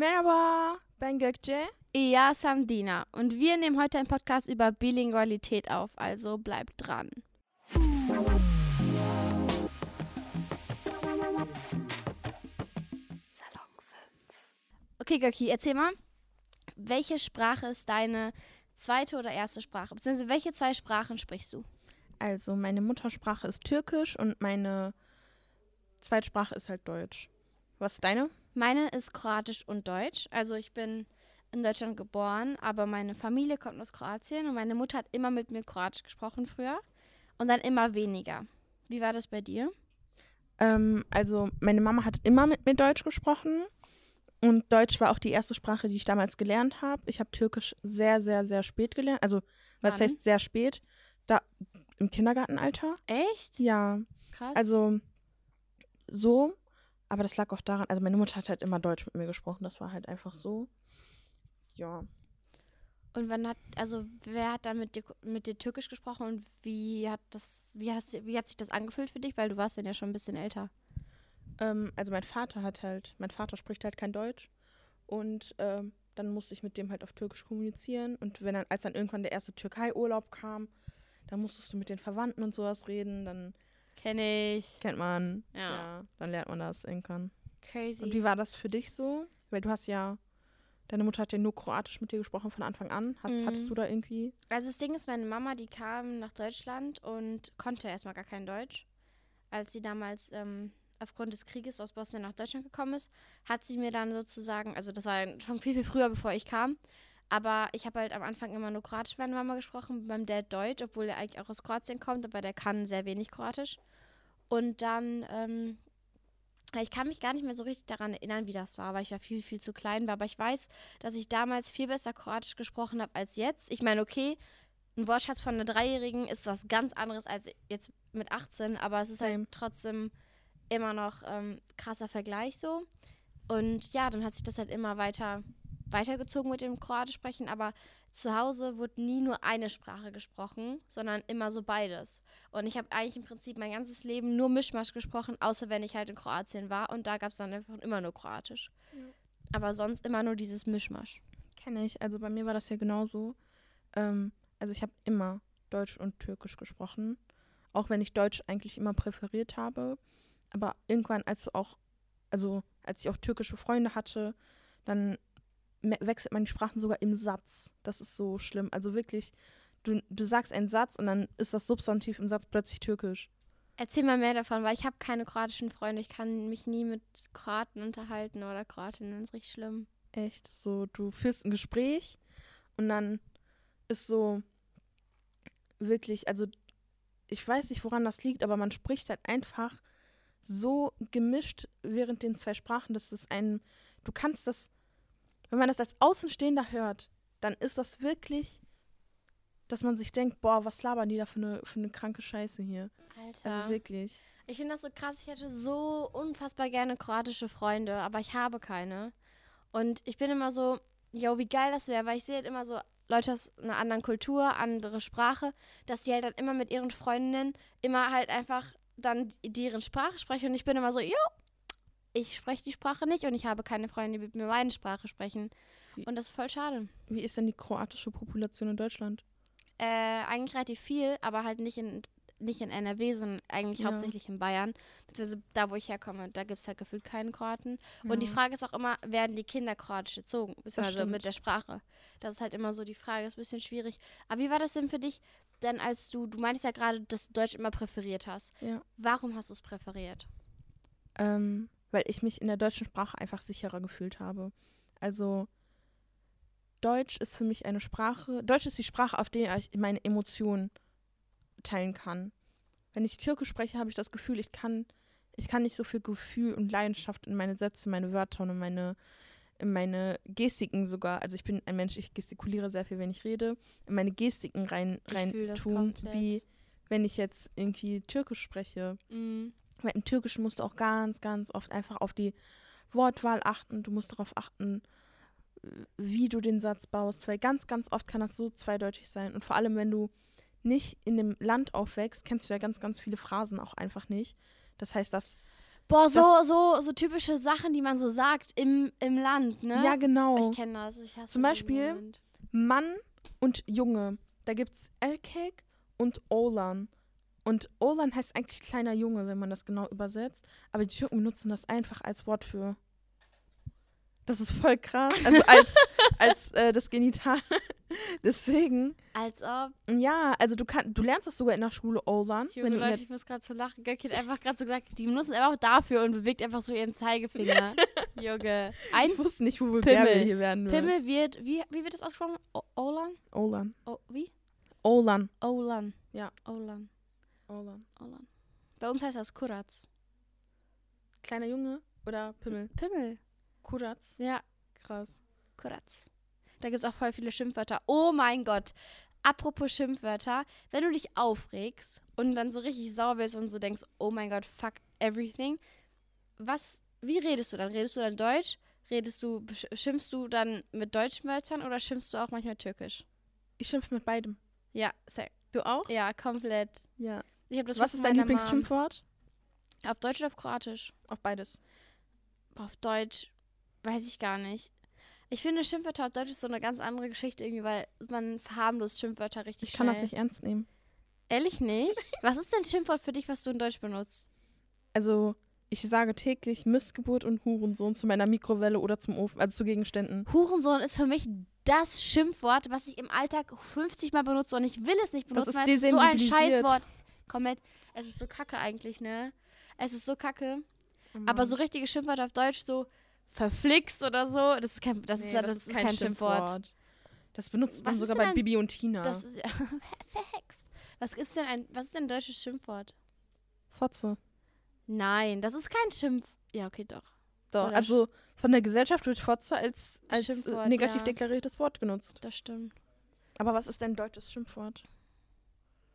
Merhaba, ben Gökçe. Ja, Samdina. Und wir nehmen heute einen Podcast über Bilingualität auf, also bleibt dran. Salon 5. Okay, Göki, erzähl mal, welche Sprache ist deine zweite oder erste Sprache? Beziehungsweise welche zwei Sprachen sprichst du? Also meine Muttersprache ist Türkisch und meine Zweitsprache ist halt Deutsch. Was ist deine? Meine ist Kroatisch und Deutsch. Also ich bin in Deutschland geboren, aber meine Familie kommt aus Kroatien und meine Mutter hat immer mit mir Kroatisch gesprochen früher und dann immer weniger. Wie war das bei dir? Ähm, also meine Mama hat immer mit mir Deutsch gesprochen und Deutsch war auch die erste Sprache, die ich damals gelernt habe. Ich habe Türkisch sehr, sehr, sehr spät gelernt. Also was Wann? heißt sehr spät? Da im Kindergartenalter. Echt? Ja, Krass. also so. Aber das lag auch daran, also meine Mutter hat halt immer Deutsch mit mir gesprochen. Das war halt einfach so. Ja. und wann hat, also wer hat dann mit dir, mit dir Türkisch gesprochen und wie hat das, wie, hast, wie hat sich das angefühlt für dich? Weil du warst dann ja schon ein bisschen älter. Ähm, also mein Vater hat halt, mein Vater spricht halt kein Deutsch. Und ähm, dann musste ich mit dem halt auf Türkisch kommunizieren. Und wenn dann, als dann irgendwann der erste Türkei-Urlaub kam, dann musstest du mit den Verwandten und sowas reden. Dann Kenne ich. kennt man, Ja. ja, dann lernt man das irgendwann. Crazy. Und wie war das für dich so? Weil du hast ja, deine Mutter hat ja nur Kroatisch mit dir gesprochen von Anfang an. Hast, Mhm. Hattest du da irgendwie? Also das Ding ist, meine Mama, die kam nach Deutschland und konnte erstmal gar kein Deutsch. Als sie damals ähm, aufgrund des Krieges aus Bosnien nach Deutschland gekommen ist, hat sie mir dann sozusagen, also das war schon viel, viel früher, bevor ich kam, aber ich habe halt am Anfang immer nur Kroatisch mit meiner Mama gesprochen, beim Dad Deutsch, obwohl er eigentlich auch aus Kroatien kommt, aber der kann sehr wenig Kroatisch. Und dann, ähm, ich kann mich gar nicht mehr so richtig daran erinnern, wie das war, weil ich ja viel, viel zu klein war. Aber ich weiß, dass ich damals viel besser Kroatisch gesprochen habe als jetzt. Ich meine, okay, ein Wortschatz von einer Dreijährigen ist was ganz anderes als jetzt mit 18, aber es ist halt trotzdem immer noch ähm, krasser Vergleich so. Und ja, dann hat sich das halt immer weiter weitergezogen mit dem Kroatisch sprechen, aber zu Hause wurde nie nur eine Sprache gesprochen, sondern immer so beides. Und ich habe eigentlich im Prinzip mein ganzes Leben nur Mischmasch gesprochen, außer wenn ich halt in Kroatien war und da gab es dann einfach immer nur Kroatisch. Aber sonst immer nur dieses Mischmasch. Kenne ich. Also bei mir war das ja genauso. Ähm, also ich habe immer Deutsch und Türkisch gesprochen. Auch wenn ich Deutsch eigentlich immer präferiert habe. Aber irgendwann, als du auch, also als ich auch türkische Freunde hatte, dann wechselt man die Sprachen sogar im Satz. Das ist so schlimm. Also wirklich, du, du sagst einen Satz und dann ist das Substantiv im Satz plötzlich türkisch. Erzähl mal mehr davon, weil ich habe keine kroatischen Freunde. Ich kann mich nie mit Kroaten unterhalten oder Kroatinnen. Das ist richtig schlimm. Echt. So, du führst ein Gespräch und dann ist so wirklich, also ich weiß nicht, woran das liegt, aber man spricht halt einfach so gemischt während den zwei Sprachen, dass es ein, du kannst das, wenn man das als Außenstehender hört, dann ist das wirklich, dass man sich denkt, boah, was labern die da für eine, für eine kranke Scheiße hier. Alter. Also wirklich. Ich finde das so krass. Ich hätte so unfassbar gerne kroatische Freunde, aber ich habe keine. Und ich bin immer so, yo, wie geil das wäre, weil ich sehe halt immer so Leute aus einer anderen Kultur, andere Sprache, dass die halt dann immer mit ihren Freundinnen immer halt einfach dann deren Sprache sprechen. Und ich bin immer so, yo, ich spreche die Sprache nicht und ich habe keine Freunde, die mit mir meine Sprache sprechen. Wie- Und das ist voll schade. Wie ist denn die kroatische Population in Deutschland? Äh, eigentlich relativ viel, aber halt nicht in, nicht in NRW, sondern eigentlich Ja. hauptsächlich in Bayern. Beziehungsweise da, wo ich herkomme, da gibt es halt gefühlt keinen Kroaten. Und die Ja. Frage ist auch immer, werden die Kinder kroatisch erzogen? Beziehungsweise mit der Sprache. Das ist halt immer so die Frage, ist ein bisschen schwierig. Aber wie war das denn für dich, denn als du, du meintest ja gerade, dass du Deutsch immer präferiert hast. Ja. Warum hast du es präferiert? Ähm, weil ich mich in der deutschen Sprache einfach sicherer gefühlt habe. Also Deutsch ist für mich eine Sprache. Deutsch ist die Sprache, auf der ich meine Emotionen teilen kann. Wenn ich Türkisch spreche, habe ich das Gefühl, ich kann, ich kann nicht so viel Gefühl und Leidenschaft in meine Sätze, meine Wörter und in meine, in meine Gestiken sogar. Also ich bin ein Mensch, ich gestikuliere sehr viel, wenn ich rede, in meine Gestiken rein, rein tun, komplett. wie wenn ich jetzt irgendwie Türkisch spreche. Mhm. Weil im Türkischen musst du auch ganz, ganz oft einfach auf die Wortwahl achten. Du musst darauf achten, wie du den Satz baust. Weil ganz, ganz oft kann das so zweideutig sein. Und vor allem, wenn du nicht in dem Land aufwächst, kennst du ja ganz, ganz viele Phrasen auch einfach nicht. Das heißt, dass Boah, so, so, so typische Sachen, die man so sagt im, im Land, ne? Ja, genau. Ich kenne das. Ich hasse Zum Beispiel-. Mann und Junge. Da gibt's Elkek und Olan. Und Olan heißt eigentlich kleiner Junge, wenn man das genau übersetzt. Aber die Türken benutzen das einfach als Wort für. Das ist voll krass. Also als, als äh, das Genital. Deswegen, Als ob. ja, also du kannst, du lernst das sogar in der Schule Olan. Junge, Leute, ich muss gerade so lachen. Göcki hat einfach gerade so gesagt, die benutzen einfach dafür und bewegt einfach so ihren Zeigefinger. Junge. Ein ich wusste nicht, wo wir Pimmel. hier werden. würden. Pimmel wird, wie, wie wird das ausgesprochen? O Olan? Olan. O wie? Olan. Olan. Ja. Olan. Olan. Olan. Bei uns heißt das Kuratz. Kleiner Junge oder Pimmel? Pimmel. Kuratz. Ja, Krass. Kuratz. Da gibt es auch voll viele Schimpfwörter. Oh mein Gott. Apropos Schimpfwörter, wenn du dich aufregst und dann so richtig sauer bist und so denkst, oh mein Gott, fuck everything, was, wie redest du dann? Redest du dann Deutsch? Redest du, schimpfst du dann mit deutschen Wörtern oder schimpfst du auch manchmal türkisch? Ich schimpfe mit beidem. Ja, same. Du auch? Ja, komplett. Ja. Was ist dein. Lieblingsschimpfwort? Auf Deutsch oder auf Kroatisch? Auf beides. Auf Deutsch weiß ich gar nicht. Ich finde, Schimpfwörter auf Deutsch ist so eine ganz andere Geschichte irgendwie, weil man verharmlost Schimpfwörter richtig Ich kann schnell. das nicht ernst nehmen. Ehrlich nicht? Was ist denn Schimpfwort für dich, was du in Deutsch benutzt? Also, ich sage täglich Missgeburt und Hurensohn zu meiner Mikrowelle oder zum Ofen, also zu Gegenständen. Hurensohn ist für mich das Schimpfwort, was ich im Alltag 50 Mal benutze und ich will es nicht benutzen, ist weil es ist so ein. Scheißwort. Komplett. Es ist so kacke eigentlich, ne? Es ist so kacke. Aber so richtige Schimpfwörter auf Deutsch, so verflixt oder so, das ist kein, das ist, ja- das ist kein, Schimpfwort. Das benutzt man Was sogar denn bei ein- Bibi und Tina. Das ist ja verhext. Was gibt's denn ein, was ist denn ein deutsches Schimpfwort? Fotze. Nein, das ist kein Schimpf. Ja, okay, doch. Doch, Oder also von der Gesellschaft wird Fotze als, als äh, negativ ja. deklariertes Wort genutzt. Das stimmt. Aber was ist dein deutsches Schimpfwort?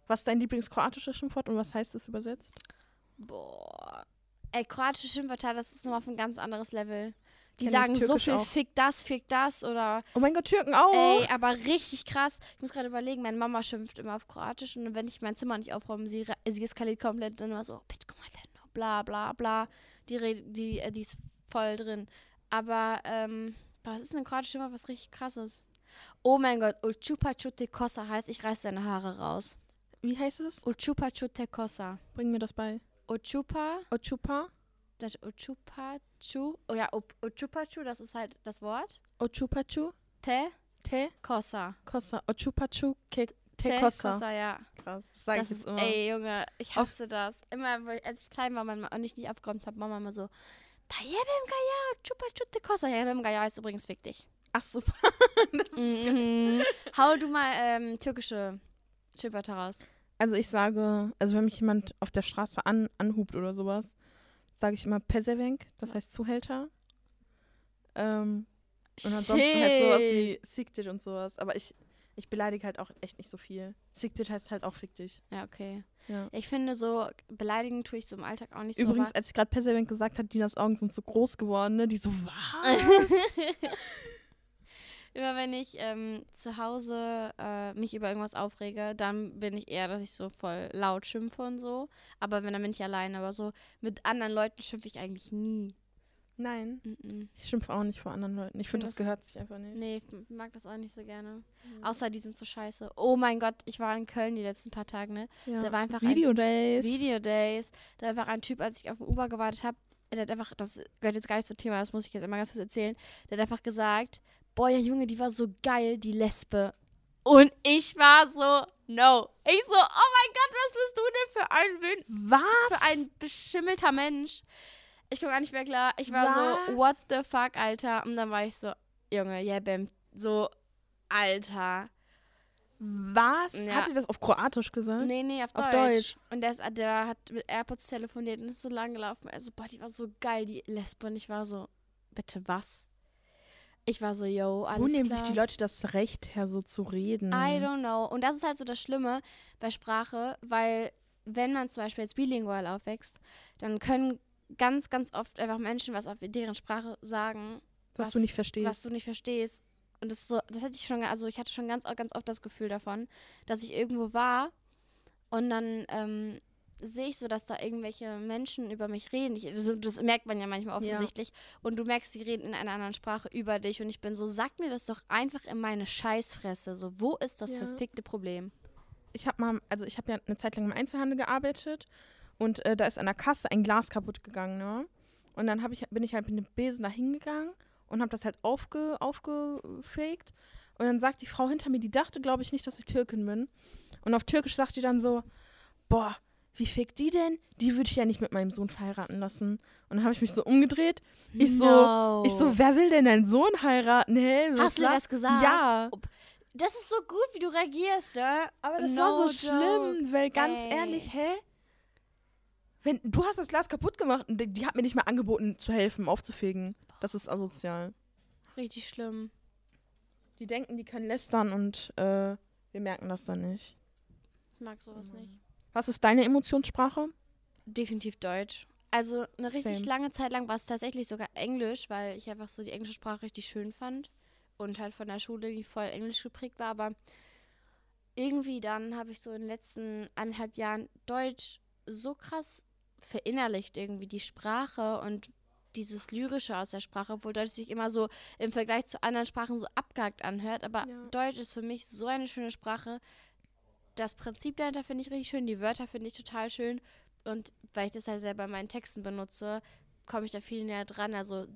Was ist dein Lieblingskroatisches Schimpfwort und was heißt es übersetzt? Boah. Ey, kroatische Schimpfwörter, das ist nochmal auf ein ganz anderes Level. Die Kenn sagen so viel auch. fick das, fick das oder Oh mein Gott, Türken auch! ey, aber richtig krass. Ich muss gerade überlegen, meine Mama schimpft immer auf Kroatisch und wenn ich mein Zimmer nicht aufräume, sie, sie eskaliert komplett dann immer so, bitte guck mal, denn, bla bla bla. Die, red- die, äh, die ist voll drin. Aber, ähm, was ist denn kroatisch immer was richtig krasses? Oh mein Gott, Ulchupa Chute Kosa heißt, ich reiß deine Haare raus. Wie heißt es? Ulchupa Chute Kosa. Bring mir das bei. Ulchupa Ochupa? Das Uchupachu. Oh ja, Up- Uchupachu, das ist halt das Wort. Ochupachu? Te Te? Kosa. Kosa. Ochupachu? Ke te Te Kosa. Kosa, ja. Krass. Sag Das ich jetzt ist, immer. ey, Junge, ich hasse das. Immer, als ich klein war und ich nicht abgeräumt habe, Mama immer so, Payebem Gaya, Uchupachu te Kosa. Payebem Gaya heißt übrigens fick dich. Ach super. das ist Mhm. Hau du mal ähm, türkische Schimpfwörter raus. Also ich sage, also wenn mich jemand auf der Straße an, anhupt oder sowas, sage ich immer Pesevenk, das heißt Zuhälter. Ähm, und ansonsten halt sowas wie Siktit und sowas. Aber ich, ich beleidige halt auch echt nicht so viel. Siktit heißt halt auch fick dich. Ja, okay. Ja. Ich finde, so beleidigen tue ich so im Alltag auch nicht so. Übrigens, als ich gerade Pesevenk gesagt habe, Dinas Augen sind so groß geworden, ne? Die so, was? Immer wenn ich ähm, zu Hause äh, mich über irgendwas aufrege, dann bin ich eher, dass ich so voll laut schimpfe und so. Aber wenn, dann bin ich alleine. Aber so mit anderen Leuten schimpfe ich eigentlich nie. Nein, Mm-mm. ich schimpfe auch nicht vor anderen Leuten. Ich finde, das- das gehört sich einfach nicht. Nee, ich mag das auch nicht so gerne. Außer die sind so scheiße. Oh mein Gott, ich war in Köln die letzten paar Tage, ne? Ja. Da war einfach ein Video Days. Video Days. Da war ein Typ, als ich auf den Uber gewartet habe, der hat einfach, das gehört jetzt gar nicht zum Thema, das muss ich jetzt immer ganz kurz erzählen. Der hat einfach gesagt, boah, ja Junge, die war so geil, die Lesbe. Und ich war so, no. Ich so, oh mein Gott, was bist du denn für ein, Win Was? für ein beschimmelter Mensch? Ich komme gar nicht mehr klar. Ich war so, Was? what the fuck, Alter. Und dann war ich so, Junge, yeah, bam. So, Alter. Was? Ja. Hat ihr das auf Kroatisch gesagt? Nee, nee, auf, Auf Deutsch. Deutsch. Und der, ist, der hat mit AirPods telefoniert und ist so lang gelaufen. Also, boah, die war so geil, die Lesbe. Und ich war so, bitte was? Ich war so, yo, alles Wo nehmen klar. sich die Leute das Recht her, so zu reden? I don't know. Und das ist halt so das Schlimme bei Sprache, weil wenn man zum Beispiel jetzt bilingual aufwächst, dann können ganz, ganz oft einfach Menschen was auf deren Sprache sagen, was, was- du nicht verstehst. was du nicht verstehst. Und das so, das hatte ich schon, also ich hatte schon ganz, ganz oft das Gefühl davon, dass ich irgendwo war und dann ähm, sehe ich so, dass da irgendwelche Menschen über mich reden. Ich, also, das merkt man ja manchmal Ja. offensichtlich. Und du merkst, sie reden in einer anderen Sprache über dich. Und ich bin so, sag mir das doch einfach in meine Scheißfresse. So, wo ist das Ja. verfickte Problem? ich habe mal, also ich habe ja eine Zeit lang im Einzelhandel gearbeitet und äh, da ist an der Kasse ein Glas kaputt gegangen, ne? Und dann ich, bin ich halt mit dem Besen da hingegangen und habe das halt aufge, aufgefegt. Und dann sagt die Frau hinter mir, die dachte, glaube ich, nicht, dass ich Türkin bin. Und auf Türkisch sagt die dann so, boah, wie fickt die denn? Die würde ich ja nicht mit meinem Sohn verheiraten lassen. Und dann habe ich mich so umgedreht. Ich so, No. ich so, wer will denn deinen Sohn heiraten? Hä? was Hast du das gesagt? Ja. Das ist so gut, wie du reagierst, ne? Aber das No war so joke. schlimm, weil ganz Ey. ehrlich, hä? Wenn du hast das Glas kaputt gemacht und die, die hat mir nicht mal angeboten zu helfen, aufzufegen. Das ist asozial. Richtig schlimm. Die denken, die können lästern und äh, wir merken das dann nicht. Ich mag sowas nicht. Was ist deine Emotionssprache? Definitiv Deutsch. Also eine richtig Same. lange Zeit lang war es tatsächlich sogar Englisch, weil ich einfach so die englische Sprache richtig schön fand und halt von der Schule irgendwie voll Englisch geprägt war. Aber irgendwie dann habe ich so in den letzten eineinhalb Jahren Deutsch so krass verinnerlicht irgendwie die Sprache und dieses Lyrische aus der Sprache, obwohl Deutsch sich immer so im Vergleich zu anderen Sprachen so abgehakt anhört. Aber Ja. Deutsch ist für mich so eine schöne Sprache. Das Prinzip dahinter finde ich richtig schön, die Wörter finde ich total schön. Und weil ich das halt selber in meinen Texten benutze, komme ich da viel näher dran. Also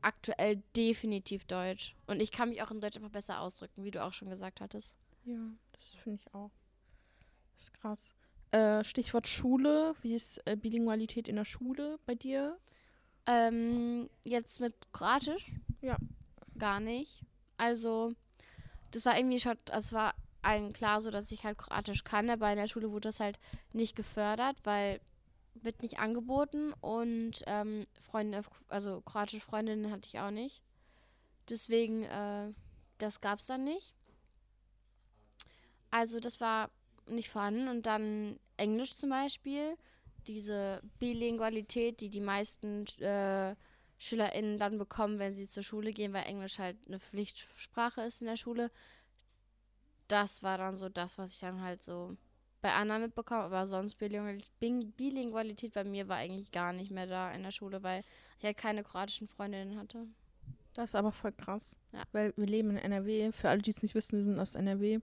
aktuell definitiv Deutsch. Und ich kann mich auch in Deutsch einfach besser ausdrücken, wie du auch schon gesagt hattest. Ja, das finde ich auch. Das ist krass. Äh, Stichwort Schule. Wie ist äh, Bilingualität in der Schule bei dir? Ähm, jetzt mit Kroatisch? Ja. Gar nicht. Also, das war irgendwie schon, es war allen klar so, dass ich halt Kroatisch kann, aber in der Schule wurde das halt nicht gefördert, weil wird nicht angeboten und ähm, Freunde, also kroatische Freundinnen hatte ich auch nicht. Deswegen, äh, das gab's dann nicht. Also das war nicht vorhanden und dann Englisch zum Beispiel diese Bilingualität, die die meisten äh, SchülerInnen dann bekommen, wenn sie zur Schule gehen, weil Englisch halt eine Pflichtsprache ist in der Schule. Das war dann so das, was ich dann halt so bei anderen mitbekomme, aber sonst Bilingualität, bei mir war eigentlich gar nicht mehr da in der Schule, weil ich halt keine kroatischen Freundinnen hatte. Das ist aber voll krass. Ja. Weil wir leben in NRW. Für alle, die es nicht wissen, wir sind aus NRW.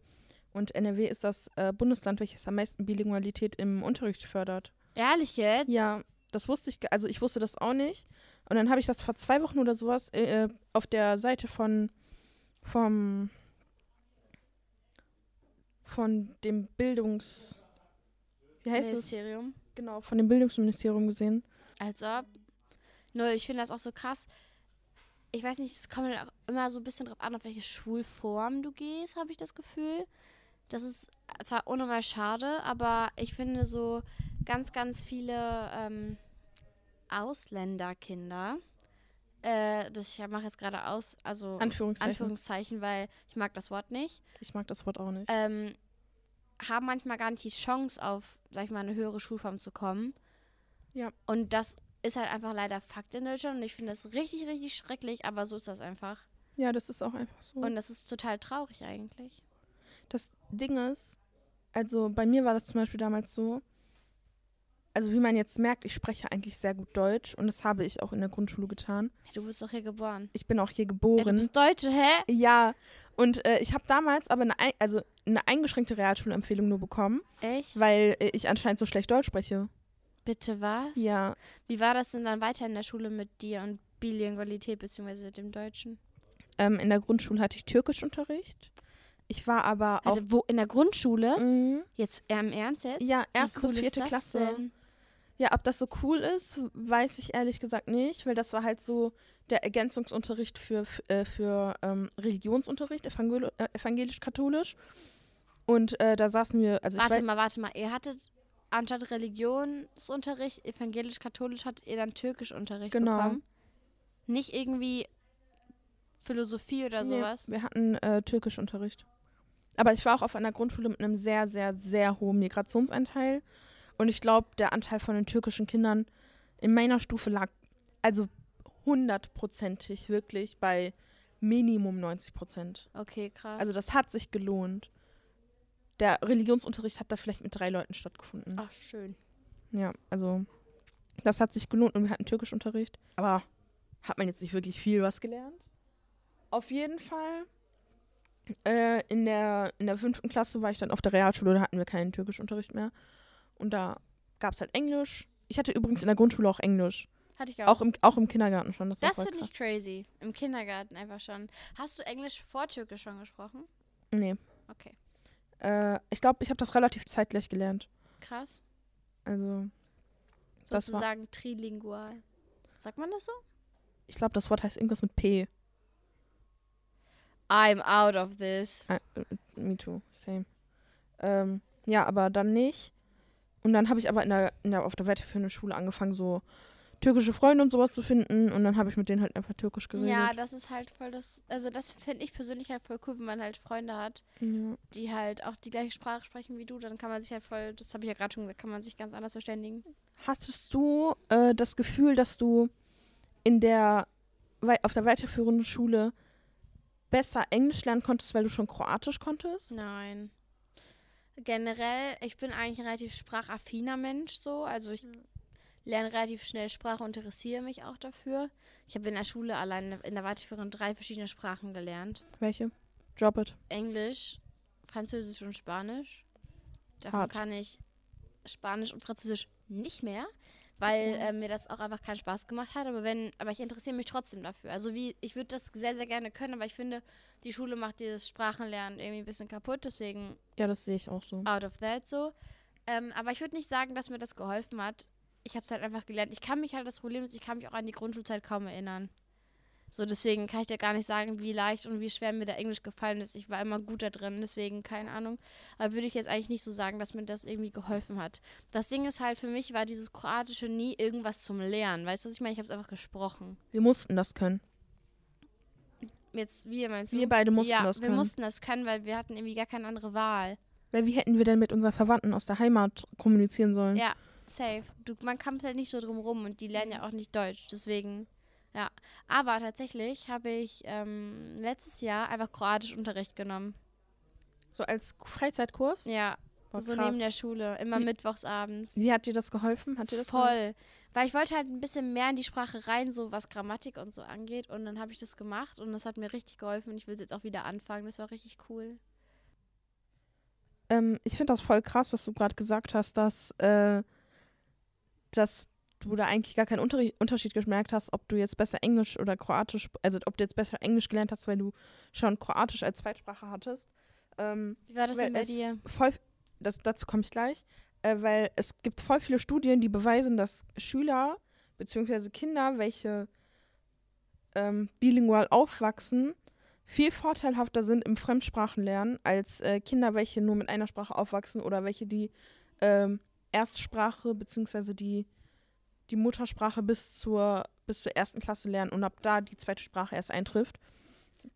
Und NRW ist das äh, Bundesland, welches am meisten Bilingualität im Unterricht fördert. Ehrlich jetzt? Ja, das wusste ich, also ich wusste das auch nicht. Und dann habe ich das vor zwei Wochen oder sowas äh, auf der Seite von vom von dem Bildungs wie heißt es? Ministerium. Genau, von dem Bildungsministerium gesehen. Als ob. Null, ich finde das auch so krass. Ich weiß nicht, es kommt auch immer so ein bisschen drauf an, auf welche Schulform du gehst, habe ich das Gefühl. Das ist zwar unnormal schade, aber ich finde so ganz, ganz viele ähm, Ausländerkinder, äh, das ich mache jetzt gerade aus, also Anführungszeichen. Anführungszeichen, weil ich mag das Wort nicht, ich mag das Wort auch nicht. ähm, haben manchmal gar nicht die Chance auf, sag ich mal, eine höhere Schulform zu kommen. Ja. Und das ist halt einfach leider Fakt in Deutschland und ich finde das richtig, richtig schrecklich, aber so ist das einfach. Ja, das ist auch einfach so. Und das ist total traurig eigentlich. Das Ding ist, also bei mir war das zum Beispiel damals so, also wie man jetzt merkt, ich spreche eigentlich sehr gut Deutsch und das habe ich auch in der Grundschule getan. Du bist doch hier geboren. Ich bin auch hier Ja, du geboren. bist Deutsche, hä? Ja, und äh, ich habe damals aber eine, ein- also eine eingeschränkte Realschulempfehlung nur bekommen, Echt? weil äh, ich anscheinend so schlecht Deutsch spreche. Bitte was? Ja, Wie war das denn dann weiter in der Schule mit dir und Bilingualität beziehungsweise dem Deutschen? ähm, in der Grundschule hatte ich Türkischunterricht. Ich war aber auch. Also wo in der Grundschule? Mhm. Jetzt im Ernst jetzt? ja, erste cool bis vierte Klasse. Denn? Ja, ob das so cool ist, weiß ich ehrlich gesagt nicht, weil das war halt so der Ergänzungsunterricht für, f- äh, für ähm, Religionsunterricht, evangel äh, evangelisch-katholisch. Und äh, da saßen wir, also Warte mal, warte mal. Ihr hattet anstatt Religionsunterricht, evangelisch-katholisch, hattet ihr dann Türkischunterricht Genau. bekommen? Nicht irgendwie Philosophie oder nee, sowas? wir hatten äh, Türkischunterricht. Aber ich war auch auf einer Grundschule mit einem sehr, sehr, sehr hohen Migrationsanteil. Und ich glaube, der Anteil von den türkischen Kindern in meiner Stufe lag also hundertprozentig wirklich bei Minimum 90 Prozent. Okay, krass. Also das hat sich gelohnt. Der Religionsunterricht hat da vielleicht mit drei Leuten stattgefunden. Ach, schön. ja, also das hat sich gelohnt und wir hatten Türkischunterricht. Aber hat man jetzt nicht wirklich viel was gelernt. Auf jeden Fall. Äh, in, der, in der fünften Klasse war ich dann auf der Realschule, da hatten wir keinen Türkischunterricht mehr. Und da gab es halt Englisch. Ich hatte übrigens in der Grundschule auch Englisch. Hatte ich auch. Auch im, auch im Kindergarten schon. Das, das finde ich crazy. Im Kindergarten einfach schon. Hast du Englisch vor Türkisch schon gesprochen? Nee. Okay. Äh, ich glaube, ich habe das relativ zeitgleich gelernt. Krass. Also, Sozusagen trilingual. Sagt man das so? ich glaube, das Wort heißt irgendwas mit P. I'm out of this. Ah, äh, me too, same. Ähm, ja, aber dann nicht. Und dann habe ich aber in der, in der, auf der weiterführenden Schule angefangen, so türkische Freunde und sowas zu finden. Und dann habe ich mit denen halt einfach türkisch geredet. Ja, das ist halt voll das. Also, das finde ich persönlich halt voll cool, wenn man halt Freunde hat, ja. die halt auch die gleiche Sprache sprechen wie du. Dann kann man sich halt voll, das habe ich ja gerade schon gesagt, kann man sich ganz anders verständigen. Hattest du äh, das Gefühl, dass du in der auf der weiterführenden Schule besser Englisch lernen konntest, weil du schon Kroatisch konntest? Nein. Generell, ich bin eigentlich ein relativ sprachaffiner Mensch so. Also ich lerne relativ schnell Sprache und interessiere mich auch dafür. Ich habe in der Schule allein in der weiterführenden drei verschiedene Sprachen gelernt. Welche? Drop it. Englisch, Französisch und Spanisch. Davon Hart. kann ich Spanisch und Französisch nicht mehr, weil Ja. äh, mir das auch einfach keinen Spaß gemacht hat. Aber wenn, aber ich interessiere mich trotzdem dafür. Also wie, ich würde das sehr, sehr gerne können, aber ich finde, die Schule macht dieses Sprachenlernen irgendwie ein bisschen kaputt. Deswegen Ja, das sehe ich auch so. out of that so. Ähm, aber ich würde nicht sagen, dass mir das geholfen hat. Ich habe es halt einfach gelernt. Ich kann mich halt, das Problem ist, ich kann mich auch an die Grundschulzeit kaum erinnern. So, deswegen kann ich dir gar nicht sagen, wie leicht und wie schwer mir da Englisch gefallen ist. Ich war immer gut da drin, deswegen keine Ahnung. Aber würde ich jetzt eigentlich nicht so sagen, dass mir das irgendwie geholfen hat. Das Ding ist halt, für mich war dieses Kroatische nie irgendwas zum Lernen. Weißt du, was ich meine? Ich habe es einfach gesprochen. Wir mussten das können. Jetzt, wie meinst du? Wir beide mussten ja, das wir können. mussten das können, weil wir hatten irgendwie gar keine andere Wahl. Weil wie hätten wir denn mit unseren Verwandten aus der Heimat kommunizieren sollen? Ja, safe. Du, man kommt halt nicht so drum rum und die lernen ja auch nicht Deutsch, deswegen, ja. Aber tatsächlich habe ich ähm, letztes Jahr einfach Kroatischunterricht genommen. So als Freizeitkurs? Ja, Boah, so krass. neben der Schule, immer Wie- mittwochsabends. Wie hat dir das geholfen? Hat dir das Voll. Weil ich wollte halt ein bisschen mehr in die Sprache rein, so was Grammatik und so angeht. Und dann habe ich das gemacht und das hat mir richtig geholfen. Und ich will es jetzt auch wieder anfangen. Das war richtig cool. Ähm, ich finde das voll krass, dass du gerade gesagt hast, dass, äh, dass du da eigentlich gar keinen Unterri Unterschied gemerkt hast, ob du jetzt besser Englisch oder Kroatisch, also ob du jetzt besser Englisch gelernt hast, weil du schon Kroatisch als Zweitsprache hattest. Ähm, Wie war das denn bei dir? voll, das, dazu komme ich gleich, äh, weil es gibt voll viele Studien, die beweisen, dass Schüler bzw. Kinder, welche ähm, bilingual aufwachsen, viel vorteilhafter sind im Fremdsprachenlernen als äh, Kinder, welche nur mit einer Sprache aufwachsen oder welche die ähm, Erstsprache bzw. die, die Muttersprache bis zur, bis zur ersten Klasse lernen und ab da die zweite Sprache erst eintrifft.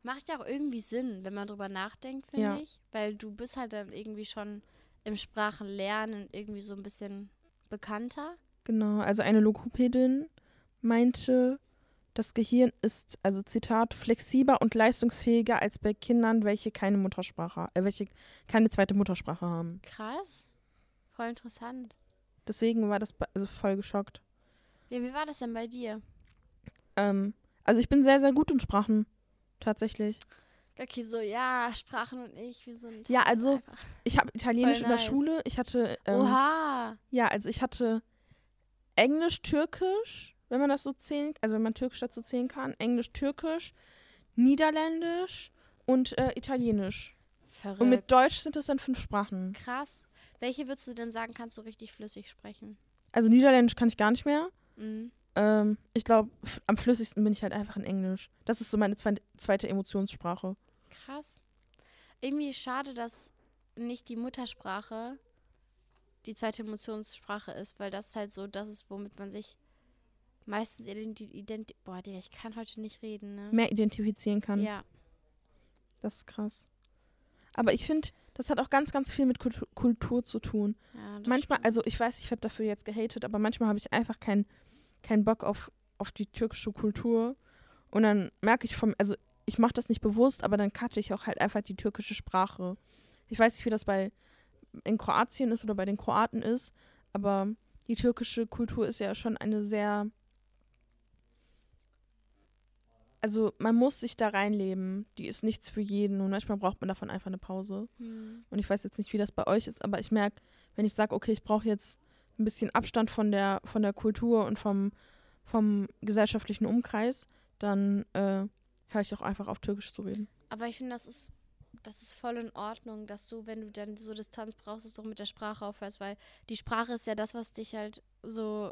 Macht ja auch irgendwie Sinn, wenn man drüber nachdenkt, finde Ja. ich. Weil du bist halt dann irgendwie schon im Sprachenlernen irgendwie so ein bisschen bekannter. Genau, also eine Logopädin meinte, das Gehirn ist, also Zitat, flexibler und leistungsfähiger als bei Kindern, welche keine Muttersprache, äh, welche keine zweite Muttersprache haben. Krass. Voll interessant. Deswegen war das also voll geschockt. Ja, wie war das denn bei dir? Ähm, also ich bin sehr, sehr gut in Sprachen. Tatsächlich. Okay, so, ja, Sprachen und ich, wir sind. Ja, also, Ich habe Italienisch in der nice. Schule. Ich hatte, ähm, Oha. ja, also ich hatte Englisch, Türkisch, wenn man das so zählen, also wenn man Türkisch dazu zählen kann. Englisch, Türkisch, Niederländisch und äh, Italienisch. Verrückt. Und mit Deutsch sind es dann fünf Sprachen. Krass. Welche würdest du denn sagen, kannst du richtig flüssig sprechen? Also Niederländisch kann ich gar nicht mehr. Mhm. Ähm, ich glaube, am flüssigsten bin ich halt einfach in Englisch. Das ist so meine zwe zweite Emotionssprache. Krass. Irgendwie schade, dass nicht die Muttersprache die zweite Emotionssprache ist, weil das halt so das ist, womit man sich meistens identi identi Boah, Digga, ich kann heute nicht reden, ne? Mehr identifizieren kann. Ja. Das ist krass. Aber ich finde, das hat auch ganz, ganz viel mit Kultu Kultur zu tun. ja das manchmal, stimmt. also ich weiß, ich werde dafür jetzt gehatet, aber manchmal habe ich einfach keinen keinen Bock auf, auf die türkische Kultur. Und dann merke ich vom, also ich mache das nicht bewusst, aber dann cutte ich auch halt einfach die türkische Sprache. Ich weiß nicht, wie das bei in Kroatien ist oder bei den Kroaten ist, aber die türkische Kultur ist ja schon eine sehr. Also man muss sich da reinleben. Die ist nichts für jeden und manchmal braucht man davon einfach eine Pause. Hm. Und ich weiß jetzt nicht, wie das bei euch ist, aber ich merke, wenn ich sage, okay, ich brauche jetzt ein bisschen Abstand von der, von der Kultur und vom, vom gesellschaftlichen Umkreis, dann äh, höre ich auch einfach auf, Türkisch zu reden. Aber ich finde, das ist, das ist voll in Ordnung, dass du, wenn du dann so Distanz brauchst, es doch mit der Sprache aufhörst, weil die Sprache ist ja das, was dich halt so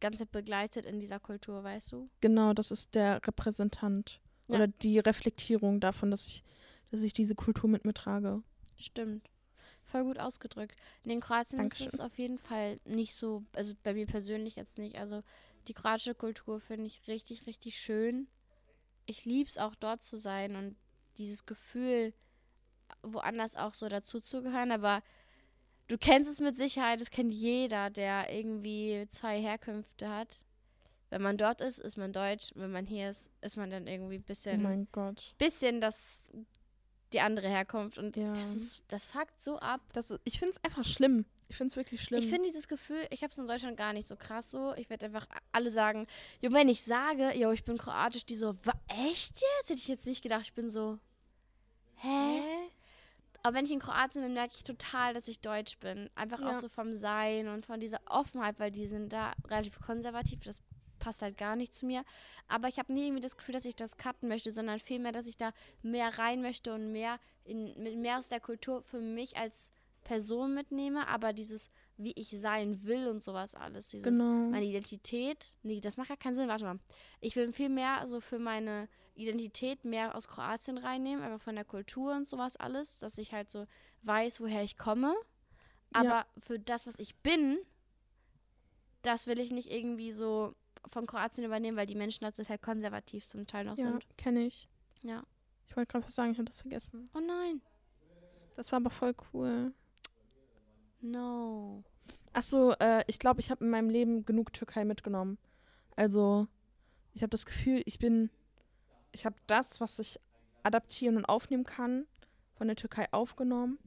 ganze begleitet in dieser Kultur, weißt du? Genau, das ist der Repräsentant Ja. oder die Reflektierung davon, dass ich, dass ich diese Kultur mit mir trage. Stimmt. Voll gut ausgedrückt. In den Kroatien ist es Dankeschön. auf jeden Fall nicht so, also bei mir persönlich jetzt nicht. Also die kroatische Kultur finde ich richtig, richtig schön. Ich liebe es auch dort zu sein und dieses Gefühl, woanders auch so dazuzugehören. Aber du kennst es mit Sicherheit, das kennt jeder, der irgendwie zwei Herkünfte hat. Wenn man dort ist, ist man deutsch. Wenn man hier ist, ist man dann irgendwie ein Oh bisschen mein Gott. bisschen das die andere Herkunft und Ja. das ist das fuckt so ab. Das ist, ich finde es einfach schlimm. Ich finde es wirklich schlimm. Ich finde dieses Gefühl, ich habe es in Deutschland gar nicht so krass so. Ich werde einfach alle sagen, jo, wenn ich sage, jo, ich bin kroatisch, die so, echt jetzt? Hätte ich jetzt nicht gedacht. Ich bin so, hä? Aber wenn ich in Kroatien bin, merke ich total, dass ich deutsch bin. Einfach Ja. auch so vom Sein und von dieser Offenheit, weil die sind da relativ konservativ. Das passt halt gar nicht zu mir. Aber ich habe nie irgendwie das Gefühl, dass ich das cutten möchte, sondern vielmehr, dass ich da mehr rein möchte und mehr, in, mehr aus der Kultur für mich als Person mitnehme. Aber dieses, wie ich sein will und sowas alles, dieses Genau. meine Identität, nee, das macht gar keinen Sinn, warte mal. Ich will viel mehr so für meine Identität mehr aus Kroatien reinnehmen, aber von der Kultur und sowas alles, dass ich halt so weiß, woher ich komme. Ja. Aber für das, was ich bin, das will ich nicht irgendwie so von Kroatien übernehmen, weil die Menschen da total konservativ zum Teil noch Ja, sind. kenne ich. Ja. Ich wollte gerade was sagen, ich habe das vergessen. Oh nein. Das war aber voll cool. No. Ach so, äh, ich glaube, ich habe in meinem Leben genug Türkei mitgenommen. Also, ich habe das Gefühl, ich bin, ich habe das, was ich adaptieren und aufnehmen kann, von der Türkei aufgenommen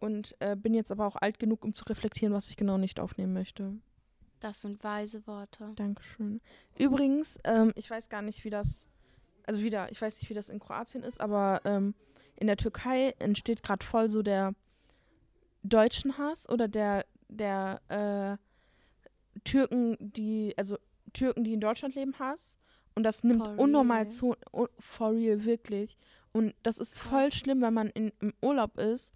und äh, bin jetzt aber auch alt genug, um zu reflektieren, was ich genau nicht aufnehmen möchte. Das sind weise Worte. Dankeschön. Übrigens, ähm, ich weiß gar nicht, wie das, also wieder, ich weiß nicht, wie das in Kroatien ist, aber ähm, in der Türkei entsteht gerade voll so der deutschen Hass oder der, der äh, Türken, die, also Türken, die in Deutschland leben, Hass. Und das nimmt For unnormal real? zu, un, for real, wirklich. Und das ist voll Krass. schlimm, wenn man in, im Urlaub ist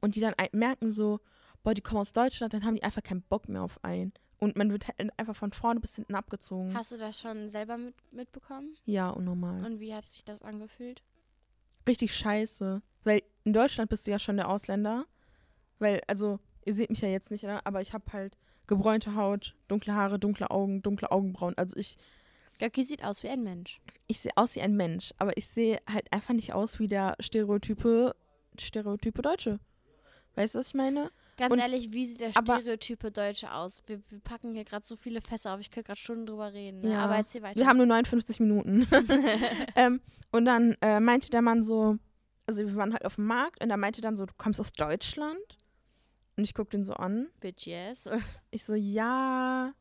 und die dann merken so, boah, die kommen aus Deutschland, dann haben die einfach keinen Bock mehr auf einen. Und man wird halt einfach von vorne bis hinten abgezogen. Hast du das schon selber mit, mitbekommen? ja, unnormal. Und wie hat sich das angefühlt? Richtig scheiße. Weil in Deutschland bist du ja schon der Ausländer. Weil, also, ihr seht mich ja jetzt nicht, ne? aber ich habe halt gebräunte Haut, dunkle Haare, dunkle Augen, dunkle Augenbrauen. Also ich, Göcki sieht aus wie ein Mensch. ich sehe aus wie ein Mensch, aber ich sehe halt einfach nicht aus wie der Stereotype, Stereotype Deutsche. Weißt du, was ich meine? Ganz Und- ehrlich, wie sieht der Stereotype Deutsche aus? Wir, wir packen hier gerade so viele Fässer auf. Ich könnte gerade Stunden drüber reden. Ne? Ja. Aber erzähl weiter. Wir haben nur 59 Minuten. ähm, und dann äh, meinte der Mann so, also wir waren halt auf dem Markt und er meinte dann so, du kommst aus Deutschland? Und ich guck den so an. Bitch, yes. Ich so, ja.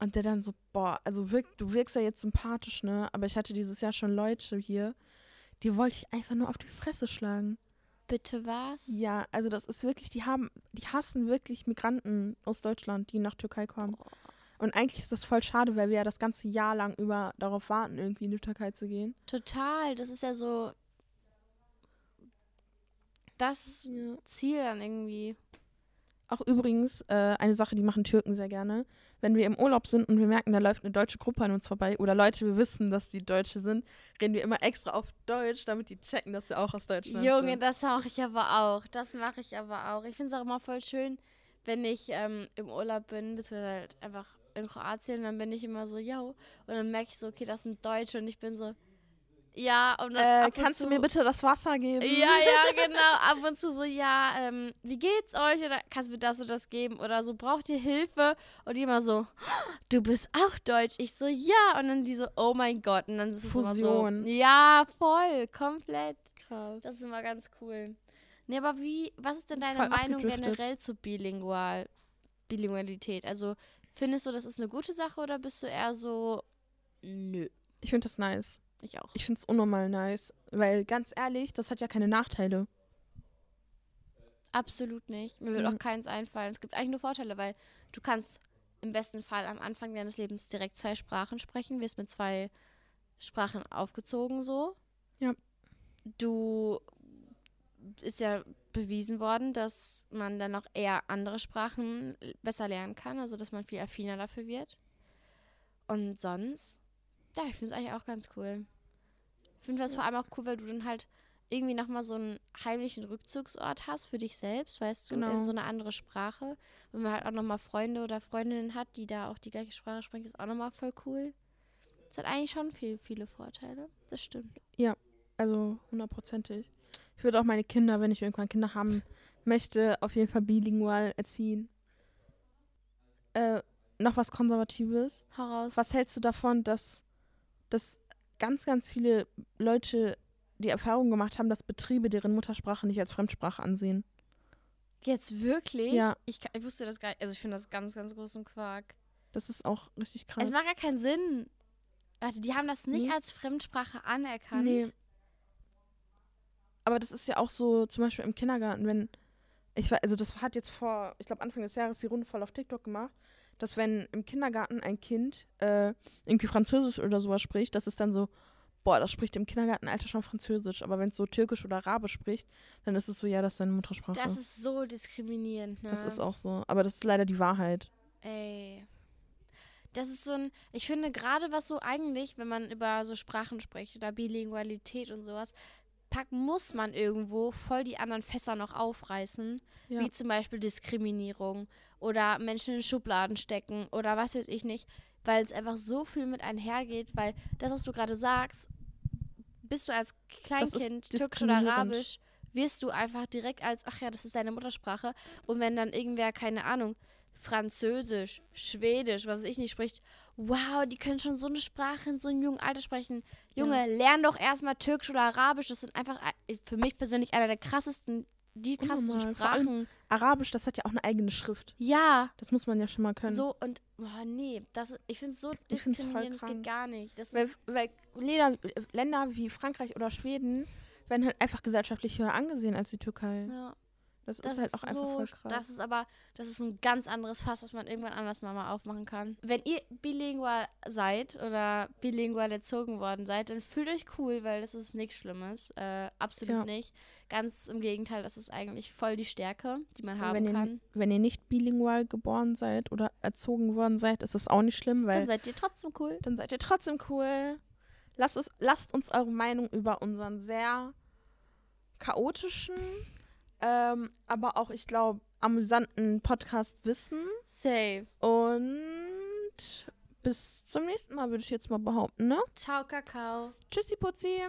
Und der dann so, boah, also wirk, du wirkst ja jetzt sympathisch, ne? Aber ich hatte dieses Jahr schon Leute hier, die wollte ich einfach nur auf die Fresse schlagen. Bitte was? Ja, also das ist wirklich, die haben, die hassen wirklich Migranten aus Deutschland, die nach Türkei kommen. Und eigentlich ist das voll schade, weil wir ja das ganze Jahr lang über darauf warten, irgendwie in die Türkei zu gehen. Total. Das ist ja so das Ziel dann irgendwie. Auch übrigens äh, eine Sache, die machen Türken sehr gerne. Wenn wir im Urlaub sind und wir merken, da läuft eine deutsche Gruppe an uns vorbei oder Leute, wir wissen, dass die Deutsche sind, reden wir immer extra auf Deutsch, damit die checken, dass wir auch aus Deutschland Junge, sind. das mache ich aber auch. Das mache ich aber auch. Ich finde es auch immer voll schön, wenn ich ähm, im Urlaub bin, beziehungsweise halt einfach in Kroatien, dann bin ich immer so, yo. Und dann merke ich so, okay, das sind Deutsche und ich bin so, ja. Und dann Äh, und kannst zu, du mir bitte das Wasser geben? Ja, ja, genau. Ab und zu so, ja, ähm, wie geht's euch? Oder kannst du mir das oder das geben? Oder so, braucht ihr Hilfe? Und die immer so, du bist auch deutsch. Ich so, ja. Und dann die so, oh mein Gott. Und dann ist es immer so, ja, voll, komplett. Krass. Das ist immer ganz cool. Nee, aber wie, was ist denn deine Voll Meinung generell zu bilingual? Bilingualität? Also findest du, das ist eine gute Sache oder bist du eher so, nö, Ich finde das nice. Ich auch. Ich finde es unnormal nice. Weil ganz ehrlich, das hat ja keine Nachteile. Absolut nicht. Mir wird Mhm. auch keins einfallen. Es gibt eigentlich nur Vorteile, weil du kannst im besten Fall am Anfang deines Lebens direkt zwei Sprachen sprechen, wirst mit zwei Sprachen aufgezogen so. Ja. Du ist ja bewiesen worden, dass man dann noch eher andere Sprachen besser lernen kann, also dass man viel affiner dafür wird. Und sonst, ja, ich finde es eigentlich auch ganz cool. Ich finde das vor allem auch cool, weil du dann halt irgendwie nochmal so einen heimlichen Rückzugsort hast für dich selbst, weißt du, Genau. in so eine andere Sprache. Wenn man halt auch nochmal Freunde oder Freundinnen hat, die da auch die gleiche Sprache sprechen, ist auch nochmal voll cool. Es hat eigentlich schon viel, viele Vorteile. Das stimmt. Also hundertprozentig. Ich würde auch meine Kinder, wenn ich irgendwann Kinder haben möchte, auf jeden Fall bilingual erziehen. Äh, noch was Konservatives. Heraus. Was hältst du davon, dass, dass ganz, ganz viele Leute die Erfahrung gemacht haben, dass Betriebe deren Muttersprache nicht als Fremdsprache ansehen? Jetzt wirklich? Ja. Ich, ich wusste das gar nicht. Also ich finde das ganz, ganz großen Quark. Das ist auch richtig krass. Es macht gar keinen Sinn. Warte, die haben das nicht Nee. als Fremdsprache anerkannt. Nee. Aber das ist ja auch so, zum Beispiel im Kindergarten, wenn, ich weiß, also das hat jetzt vor, ich glaube Anfang des Jahres die Runde voll auf TikTok gemacht, dass wenn im Kindergarten ein Kind äh, irgendwie Französisch oder sowas spricht, das ist dann so, boah, das spricht im Kindergartenalter schon Französisch, aber wenn es so Türkisch oder Arabisch spricht, dann ist es so, ja, das ist deine Muttersprache. Das ist so diskriminierend, ne? Das ist auch so, aber das ist leider die Wahrheit. Ey. Das ist so ein, ich finde gerade was so eigentlich, wenn man über so Sprachen spricht oder Bilingualität und sowas, pack, muss man irgendwo voll die anderen Fässer noch aufreißen, Ja. wie zum Beispiel Diskriminierung oder Menschen in Schubladen stecken oder was weiß ich nicht, weil es einfach so viel mit einhergeht, weil das, was du gerade sagst, bist du als Kleinkind türkisch oder arabisch, wirst du einfach direkt als, ach ja, das ist deine Muttersprache. Und wenn dann irgendwer, keine Ahnung, Französisch, Schwedisch, was ich nicht spricht, wow, die können schon so eine Sprache in so einem jungen Alter sprechen. Junge, lern doch erstmal Türkisch oder Arabisch. Das sind einfach äh, für mich persönlich einer der krassesten, die krassesten Unnormal. Sprachen. Arabisch, das hat ja auch eine eigene Schrift. Ja, Das muss man ja schon mal können. so und, oh nee, das, ich finde es so diskriminierend, das geht gar nicht. Das Weil, weil Länder, Länder wie Frankreich oder Schweden werden halt einfach gesellschaftlich höher angesehen als die Türkei. ja. Das, Das ist halt auch einfach so, voll krass. das ist aber, das ist ein ganz anderes Fass, was man irgendwann anders mal, mal aufmachen kann. Wenn ihr bilingual seid oder bilingual erzogen worden seid, dann fühlt euch cool, weil das ist nichts Schlimmes. Äh, absolut Ja. nicht. Ganz im Gegenteil, das ist eigentlich voll die Stärke, die man haben wenn ihr, kann. wenn ihr nicht bilingual geboren seid oder erzogen worden seid, ist das auch nicht schlimm, weil Dann seid ihr trotzdem cool. dann seid ihr trotzdem cool. Lasst, es, lasst uns eure Meinung über unseren sehr chaotischen, ähm, aber auch, ich glaube, amüsanten Podcast wissen. Safe. Und bis zum nächsten Mal, würde ich jetzt mal behaupten, ne? Ciao, Kakao. Tschüssi, Putzi.